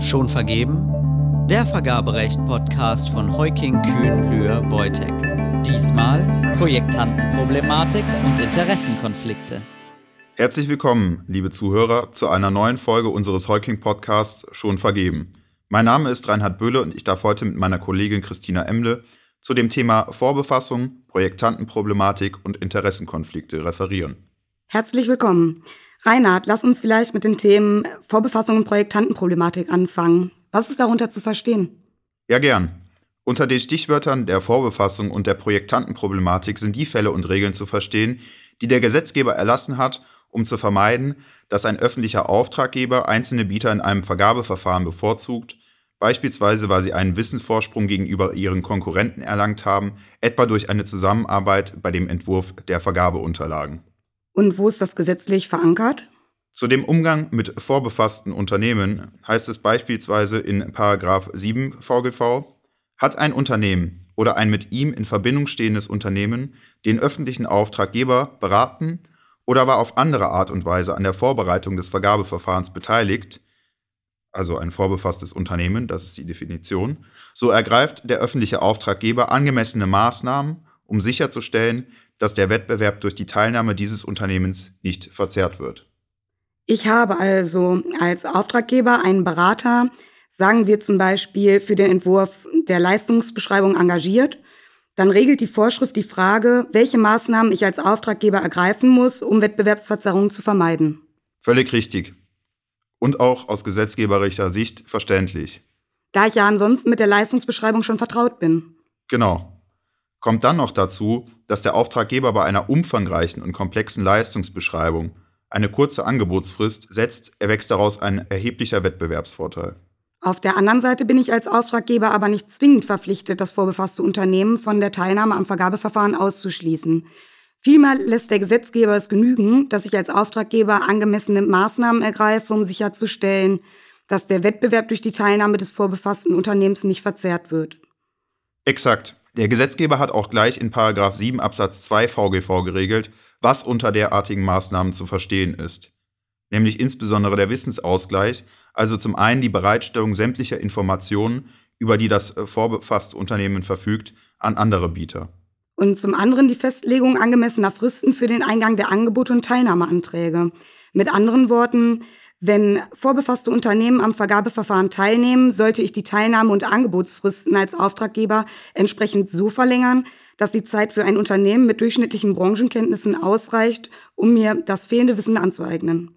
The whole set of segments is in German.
Schon vergeben? Der Vergaberecht-Podcast von Heuking Kühn Lühr Wojtek. Diesmal Projektantenproblematik und Interessenkonflikte. Herzlich willkommen, liebe Zuhörer, zu einer neuen Folge unseres Heuking Podcasts Schon vergeben. Mein Name ist Reinhard Böhle und ich darf heute mit meiner Kollegin Christina Emle zu dem Thema Vorbefassung, Projektantenproblematik und Interessenkonflikte referieren. Herzlich willkommen. Reinhard, lass uns vielleicht mit den Themen Vorbefassung und Projektantenproblematik anfangen. Was ist darunter zu verstehen? Ja, gern. Unter den Stichwörtern der Vorbefassung und der Projektantenproblematik sind die Fälle und Regeln zu verstehen, die der Gesetzgeber erlassen hat, um zu vermeiden, dass ein öffentlicher Auftraggeber einzelne Bieter in einem Vergabeverfahren bevorzugt, beispielsweise weil sie einen Wissensvorsprung gegenüber ihren Konkurrenten erlangt haben, etwa durch eine Zusammenarbeit bei dem Entwurf der Vergabeunterlagen. Und wo ist das gesetzlich verankert? Zu dem Umgang mit vorbefassten Unternehmen heißt es beispielsweise in 7 VGV, hat ein Unternehmen oder ein mit ihm in Verbindung stehendes Unternehmen den öffentlichen Auftraggeber beraten oder war auf andere Art und Weise an der Vorbereitung des Vergabeverfahrens beteiligt, also ein vorbefasstes Unternehmen, das ist die Definition, so ergreift der öffentliche Auftraggeber angemessene Maßnahmen, um sicherzustellen, dass der Wettbewerb durch die Teilnahme dieses Unternehmens nicht verzerrt wird. Ich habe also als Auftraggeber einen Berater, sagen wir zum Beispiel für den Entwurf der Leistungsbeschreibung engagiert. Dann regelt die Vorschrift die Frage, welche Maßnahmen ich als Auftraggeber ergreifen muss, um Wettbewerbsverzerrungen zu vermeiden. Völlig richtig. Und auch aus gesetzgeberischer Sicht verständlich. Da ich ja ansonsten mit der Leistungsbeschreibung schon vertraut bin. Genau. Kommt dann noch dazu, dass der Auftraggeber bei einer umfangreichen und komplexen Leistungsbeschreibung eine kurze Angebotsfrist setzt, erwächst daraus ein erheblicher Wettbewerbsvorteil. Auf der anderen Seite bin ich als Auftraggeber aber nicht zwingend verpflichtet, das vorbefasste Unternehmen von der Teilnahme am Vergabeverfahren auszuschließen. Vielmehr lässt der Gesetzgeber es genügen, dass ich als Auftraggeber angemessene Maßnahmen ergreife, um sicherzustellen, dass der Wettbewerb durch die Teilnahme des vorbefassten Unternehmens nicht verzerrt wird. Exakt. Der Gesetzgeber hat auch gleich in 7 Absatz 2 VGV geregelt, was unter derartigen Maßnahmen zu verstehen ist. Nämlich insbesondere der Wissensausgleich, also zum einen die Bereitstellung sämtlicher Informationen, über die das äh, vorbefasste Unternehmen verfügt, an andere Bieter. Und zum anderen die Festlegung angemessener Fristen für den Eingang der Angebote und Teilnahmeanträge. Mit anderen Worten, wenn vorbefasste Unternehmen am Vergabeverfahren teilnehmen, sollte ich die Teilnahme- und Angebotsfristen als Auftraggeber entsprechend so verlängern, dass die Zeit für ein Unternehmen mit durchschnittlichen Branchenkenntnissen ausreicht, um mir das fehlende Wissen anzueignen.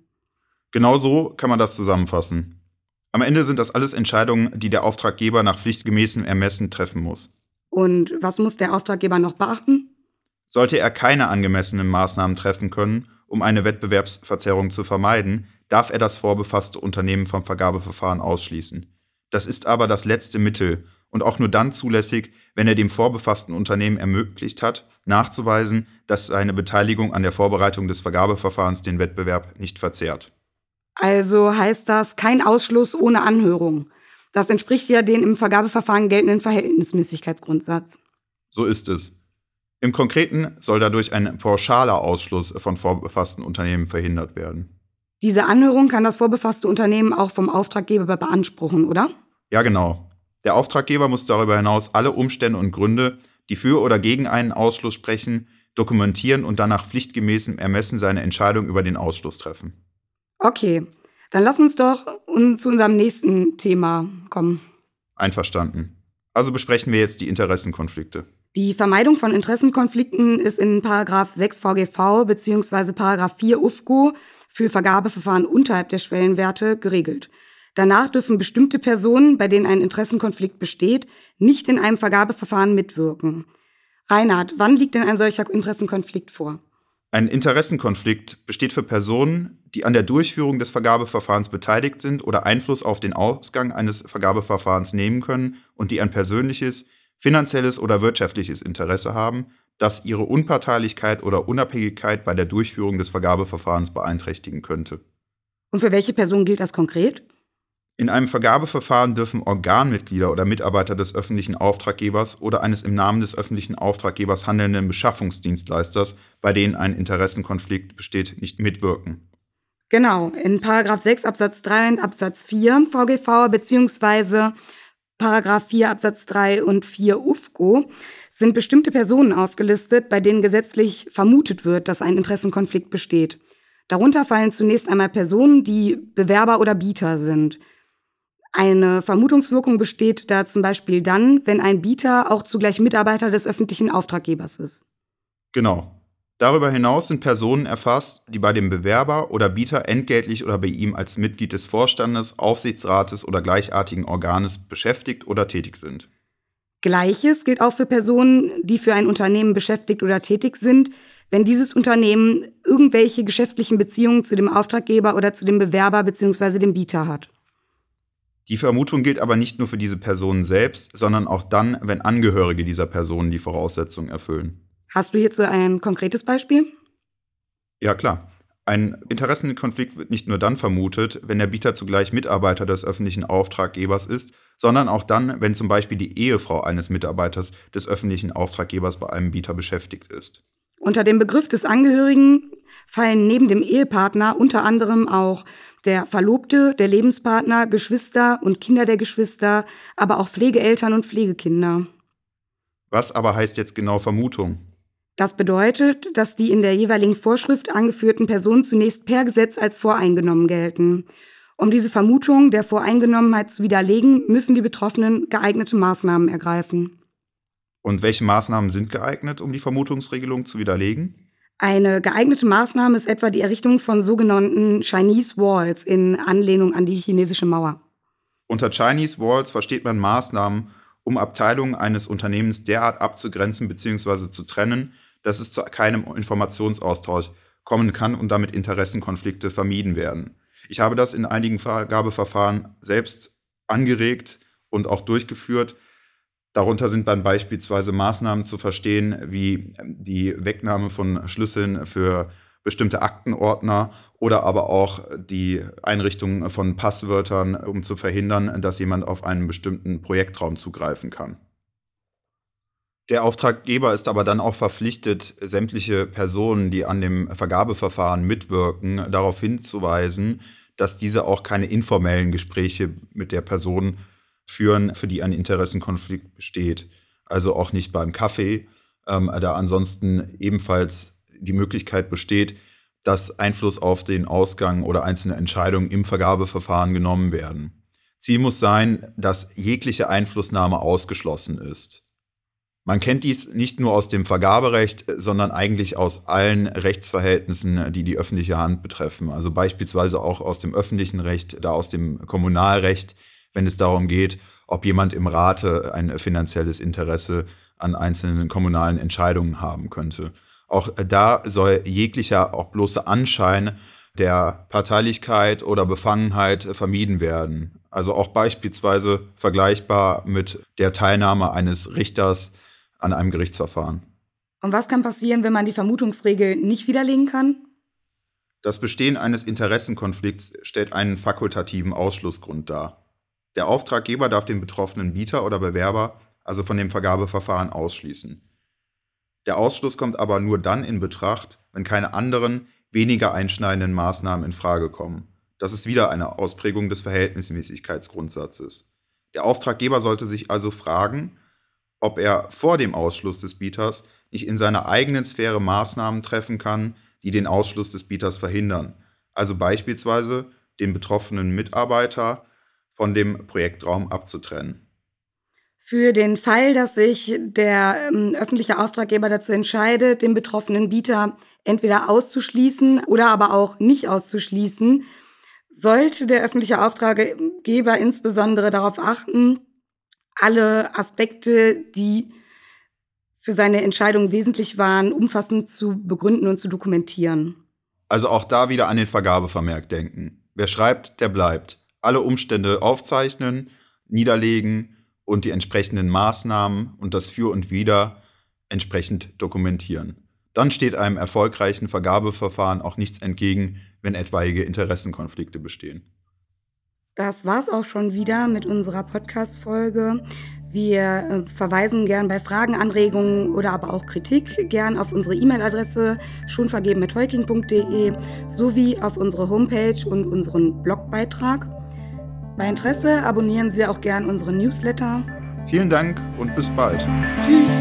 Genau so kann man das zusammenfassen. Am Ende sind das alles Entscheidungen, die der Auftraggeber nach pflichtgemäßem Ermessen treffen muss. Und was muss der Auftraggeber noch beachten? Sollte er keine angemessenen Maßnahmen treffen können, um eine Wettbewerbsverzerrung zu vermeiden, darf er das vorbefasste Unternehmen vom Vergabeverfahren ausschließen. Das ist aber das letzte Mittel und auch nur dann zulässig, wenn er dem vorbefassten Unternehmen ermöglicht hat, nachzuweisen, dass seine Beteiligung an der Vorbereitung des Vergabeverfahrens den Wettbewerb nicht verzehrt. Also heißt das kein Ausschluss ohne Anhörung. Das entspricht ja den im Vergabeverfahren geltenden Verhältnismäßigkeitsgrundsatz. So ist es. Im Konkreten soll dadurch ein pauschaler Ausschluss von vorbefassten Unternehmen verhindert werden. Diese Anhörung kann das vorbefasste Unternehmen auch vom Auftraggeber beanspruchen, oder? Ja, genau. Der Auftraggeber muss darüber hinaus alle Umstände und Gründe, die für oder gegen einen Ausschluss sprechen, dokumentieren und dann nach pflichtgemäßem Ermessen seine Entscheidung über den Ausschluss treffen. Okay, dann lass uns doch zu unserem nächsten Thema kommen. Einverstanden. Also besprechen wir jetzt die Interessenkonflikte. Die Vermeidung von Interessenkonflikten ist in Paragraph 6 VGV bzw. Paragraph 4 UFGO für Vergabeverfahren unterhalb der Schwellenwerte geregelt. Danach dürfen bestimmte Personen, bei denen ein Interessenkonflikt besteht, nicht in einem Vergabeverfahren mitwirken. Reinhard, wann liegt denn ein solcher Interessenkonflikt vor? Ein Interessenkonflikt besteht für Personen, die an der Durchführung des Vergabeverfahrens beteiligt sind oder Einfluss auf den Ausgang eines Vergabeverfahrens nehmen können und die ein persönliches, finanzielles oder wirtschaftliches Interesse haben, das ihre Unparteilichkeit oder Unabhängigkeit bei der Durchführung des Vergabeverfahrens beeinträchtigen könnte. Und für welche Person gilt das konkret? In einem Vergabeverfahren dürfen Organmitglieder oder Mitarbeiter des öffentlichen Auftraggebers oder eines im Namen des öffentlichen Auftraggebers handelnden Beschaffungsdienstleisters, bei denen ein Interessenkonflikt besteht, nicht mitwirken. Genau, in Paragraph 6 Absatz 3 und Absatz 4 VGV beziehungsweise Paragraph 4 Absatz 3 und 4 UFGO sind bestimmte Personen aufgelistet, bei denen gesetzlich vermutet wird, dass ein Interessenkonflikt besteht. Darunter fallen zunächst einmal Personen, die Bewerber oder Bieter sind. Eine Vermutungswirkung besteht da zum Beispiel dann, wenn ein Bieter auch zugleich Mitarbeiter des öffentlichen Auftraggebers ist. Genau. Darüber hinaus sind Personen erfasst, die bei dem Bewerber oder Bieter entgeltlich oder bei ihm als Mitglied des Vorstandes, Aufsichtsrates oder gleichartigen Organes beschäftigt oder tätig sind. Gleiches gilt auch für Personen, die für ein Unternehmen beschäftigt oder tätig sind, wenn dieses Unternehmen irgendwelche geschäftlichen Beziehungen zu dem Auftraggeber oder zu dem Bewerber bzw. dem Bieter hat. Die Vermutung gilt aber nicht nur für diese Personen selbst, sondern auch dann, wenn Angehörige dieser Personen die Voraussetzungen erfüllen. Hast du hierzu ein konkretes Beispiel? Ja, klar. Ein Interessenkonflikt wird nicht nur dann vermutet, wenn der Bieter zugleich Mitarbeiter des öffentlichen Auftraggebers ist, sondern auch dann, wenn zum Beispiel die Ehefrau eines Mitarbeiters des öffentlichen Auftraggebers bei einem Bieter beschäftigt ist. Unter dem Begriff des Angehörigen fallen neben dem Ehepartner unter anderem auch der Verlobte, der Lebenspartner, Geschwister und Kinder der Geschwister, aber auch Pflegeeltern und Pflegekinder. Was aber heißt jetzt genau Vermutung? Das bedeutet, dass die in der jeweiligen Vorschrift angeführten Personen zunächst per Gesetz als voreingenommen gelten. Um diese Vermutung der Voreingenommenheit zu widerlegen, müssen die Betroffenen geeignete Maßnahmen ergreifen. Und welche Maßnahmen sind geeignet, um die Vermutungsregelung zu widerlegen? Eine geeignete Maßnahme ist etwa die Errichtung von sogenannten Chinese Walls in Anlehnung an die chinesische Mauer. Unter Chinese Walls versteht man Maßnahmen, um Abteilungen eines Unternehmens derart abzugrenzen bzw. zu trennen, dass es zu keinem Informationsaustausch kommen kann und damit Interessenkonflikte vermieden werden. Ich habe das in einigen Vergabeverfahren selbst angeregt und auch durchgeführt. Darunter sind dann beispielsweise Maßnahmen zu verstehen, wie die Wegnahme von Schlüsseln für bestimmte Aktenordner oder aber auch die Einrichtung von Passwörtern, um zu verhindern, dass jemand auf einen bestimmten Projektraum zugreifen kann. Der Auftraggeber ist aber dann auch verpflichtet, sämtliche Personen, die an dem Vergabeverfahren mitwirken, darauf hinzuweisen, dass diese auch keine informellen Gespräche mit der Person führen, für die ein Interessenkonflikt besteht. Also auch nicht beim Kaffee, ähm, da ansonsten ebenfalls die Möglichkeit besteht, dass Einfluss auf den Ausgang oder einzelne Entscheidungen im Vergabeverfahren genommen werden. Ziel muss sein, dass jegliche Einflussnahme ausgeschlossen ist. Man kennt dies nicht nur aus dem Vergaberecht, sondern eigentlich aus allen Rechtsverhältnissen, die die öffentliche Hand betreffen. Also beispielsweise auch aus dem öffentlichen Recht, da aus dem Kommunalrecht, wenn es darum geht, ob jemand im Rate ein finanzielles Interesse an einzelnen kommunalen Entscheidungen haben könnte. Auch da soll jeglicher, auch bloße Anschein der Parteilichkeit oder Befangenheit vermieden werden. Also auch beispielsweise vergleichbar mit der Teilnahme eines Richters an einem Gerichtsverfahren. Und was kann passieren, wenn man die Vermutungsregel nicht widerlegen kann? Das Bestehen eines Interessenkonflikts stellt einen fakultativen Ausschlussgrund dar. Der Auftraggeber darf den betroffenen Bieter oder Bewerber also von dem Vergabeverfahren ausschließen. Der Ausschluss kommt aber nur dann in Betracht, wenn keine anderen, weniger einschneidenden Maßnahmen in Frage kommen. Das ist wieder eine Ausprägung des Verhältnismäßigkeitsgrundsatzes. Der Auftraggeber sollte sich also fragen, ob er vor dem Ausschluss des Bieters nicht in seiner eigenen Sphäre Maßnahmen treffen kann, die den Ausschluss des Bieters verhindern. Also beispielsweise den betroffenen Mitarbeiter von dem Projektraum abzutrennen. Für den Fall, dass sich der ähm, öffentliche Auftraggeber dazu entscheidet, den betroffenen Bieter entweder auszuschließen oder aber auch nicht auszuschließen, sollte der öffentliche Auftraggeber insbesondere darauf achten, alle Aspekte, die für seine Entscheidung wesentlich waren, umfassend zu begründen und zu dokumentieren. Also auch da wieder an den Vergabevermerk denken. Wer schreibt, der bleibt. Alle Umstände aufzeichnen, niederlegen und die entsprechenden Maßnahmen und das Für und Wider entsprechend dokumentieren. Dann steht einem erfolgreichen Vergabeverfahren auch nichts entgegen, wenn etwaige Interessenkonflikte bestehen. Das war's auch schon wieder mit unserer Podcast-Folge. Wir äh, verweisen gern bei Fragen, Anregungen oder aber auch Kritik gern auf unsere E-Mail-Adresse schonvergeben.heuking.de sowie auf unsere Homepage und unseren Blogbeitrag. Bei Interesse abonnieren Sie auch gern unseren Newsletter. Vielen Dank und bis bald. Tschüss.